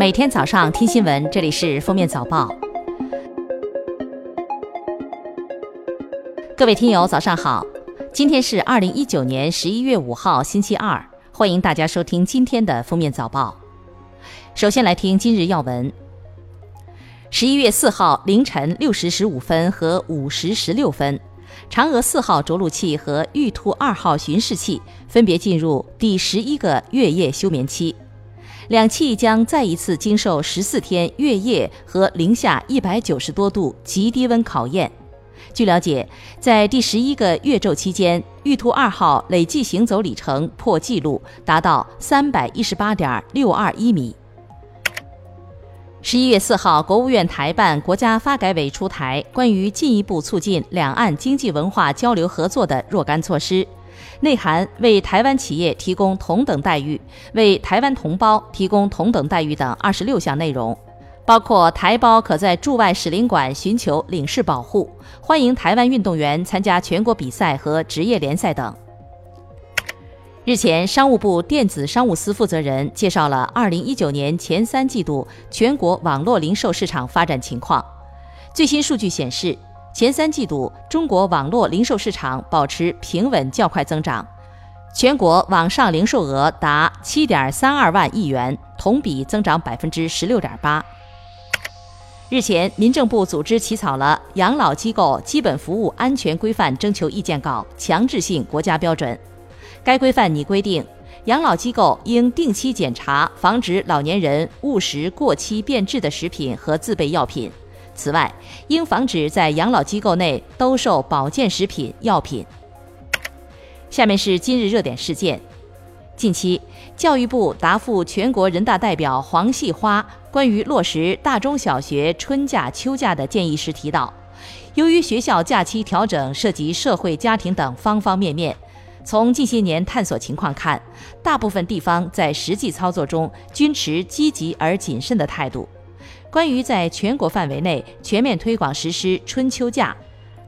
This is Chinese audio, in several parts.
每天早上听新闻，这里是封面早报。各位听友，早上好！今天是二零一九年十一月五号，星期二。欢迎大家收听今天的封面早报。首先来听今日要闻。十一月四号凌晨六时十五分和五时十六分，嫦娥四号着陆器和玉兔二号巡视器分别进入第十一个月夜休眠期。两器将再一次经受十四天月夜和零下一百九十多度极低温考验。据了解，在第十一个月昼期间，玉兔二号累计行走里程破纪录，达到三百一十八点六二一米。十一月四号，国务院台办、国家发改委出台关于进一步促进两岸经济文化交流合作的若干措施。内涵为台湾企业提供同等待遇，为台湾同胞提供同等待遇等二十六项内容，包括台胞可在驻外使领馆寻求领事保护，欢迎台湾运动员参加全国比赛和职业联赛等。日前，商务部电子商务司负责人介绍了二零一九年前三季度全国网络零售市场发展情况。最新数据显示。前三季度，中国网络零售市场保持平稳较快增长，全国网上零售额达七点三二万亿元，同比增长百分之十六点八。日前，民政部组织起草了《养老机构基本服务安全规范》征求意见稿强制性国家标准。该规范拟规定，养老机构应定期检查，防止老年人误食过期变质的食品和自备药品。此外，应防止在养老机构内兜售保健食品、药品。下面是今日热点事件：近期，教育部答复全国人大代表黄细花关于落实大中小学春假、秋假的建议时提到，由于学校假期调整涉及社会、家庭等方方面面，从近些年探索情况看，大部分地方在实际操作中均持积极而谨慎的态度。关于在全国范围内全面推广实施春秋假，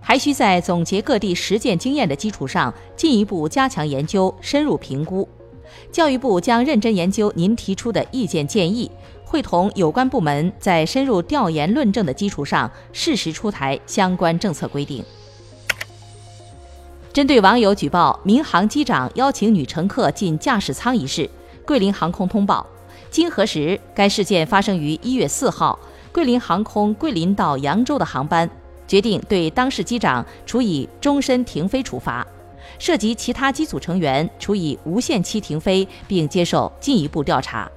还需在总结各地实践经验的基础上，进一步加强研究、深入评估。教育部将认真研究您提出的意见建议，会同有关部门在深入调研论证的基础上，适时出台相关政策规定。针对网友举报民航机长邀请女乘客进驾驶舱一事，桂林航空通报。经核实，该事件发生于一月四号，桂林航空桂林到扬州的航班，决定对当事机长处以终身停飞处罚，涉及其他机组成员处以无限期停飞，并接受进一步调查。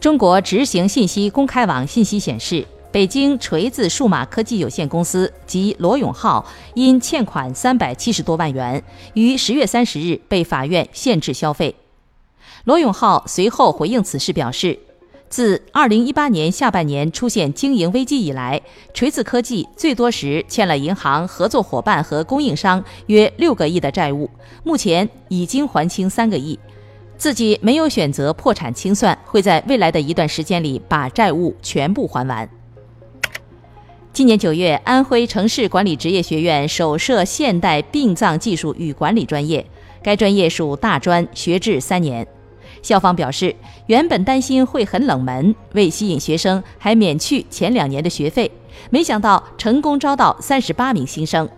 中国执行信息公开网信息显示，北京锤子数码科技有限公司及罗永浩因欠款三百七十多万元，于十月三十日被法院限制消费。罗永浩随后回应此事表示，自2018年下半年出现经营危机以来，锤子科技最多时欠了银行、合作伙伴和供应商约六个亿的债务，目前已经还清三个亿，自己没有选择破产清算，会在未来的一段时间里把债务全部还完。今年九月，安徽城市管理职业学院首设现代殡葬技术与管理专业，该专业属大专，学制三年。校方表示，原本担心会很冷门，为吸引学生，还免去前两年的学费。没想到成功招到三十八名新生。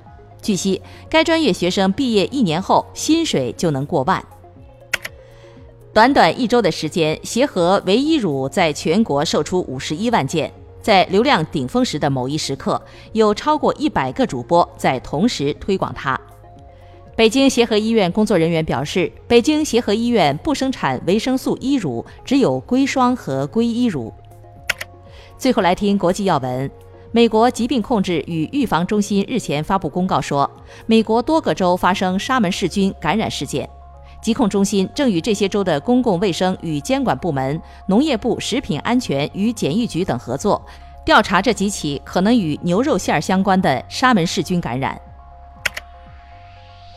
据悉，该专业学生毕业一年后，薪水就能过万。短短一周的时间，协和唯一乳在全国售出五十一万件。在流量顶峰时的某一时刻，有超过一百个主播在同时推广它。北京协和医院工作人员表示，北京协和医院不生产维生素 E 乳，只有硅霜和硅 E 乳。最后来听国际要闻，美国疾病控制与预防中心日前发布公告说，美国多个州发生沙门氏菌感染事件，疾控中心正与这些州的公共卫生与监管部门、农业部食品安全与检疫局等合作，调查这几起可能与牛肉馅儿相关的沙门氏菌感染。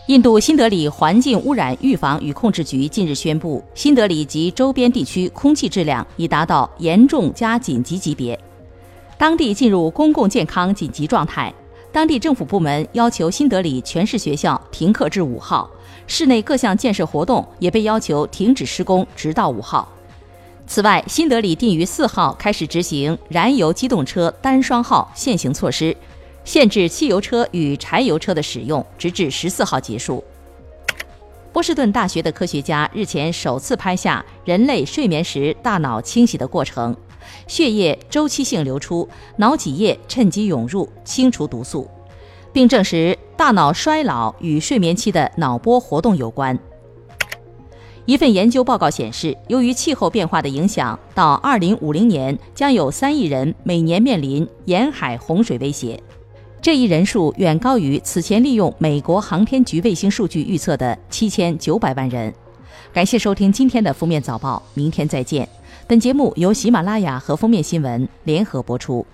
印度新德里环境污染预防与控制局近日宣布，新德里及周边地区空气质量已达到严重加紧急级别，当地进入公共健康紧急状态。当地政府部门要求新德里全市学校停课至五号，市内各项建设活动也被要求停止施工，直到五号。此外，新德里定于四号开始执行燃油机动车单双号限行措施，限制汽油车与柴油车的使用，直至十四号结束。波士顿大学的科学家日前首次拍下人类睡眠时大脑清洗的过程，血液周期性流出，脑脊液趁机涌入，清除毒素，并证实大脑衰老与睡眠期的脑波活动有关。一份研究报告显示，由于气候变化的影响，到2050年将有三亿人每年面临沿海洪水威胁。这一人数远高于此前利用美国航天局卫星数据预测的七千九百万人。感谢收听今天的封面早报，明天再见。本节目由喜马拉雅和封面新闻联合播出。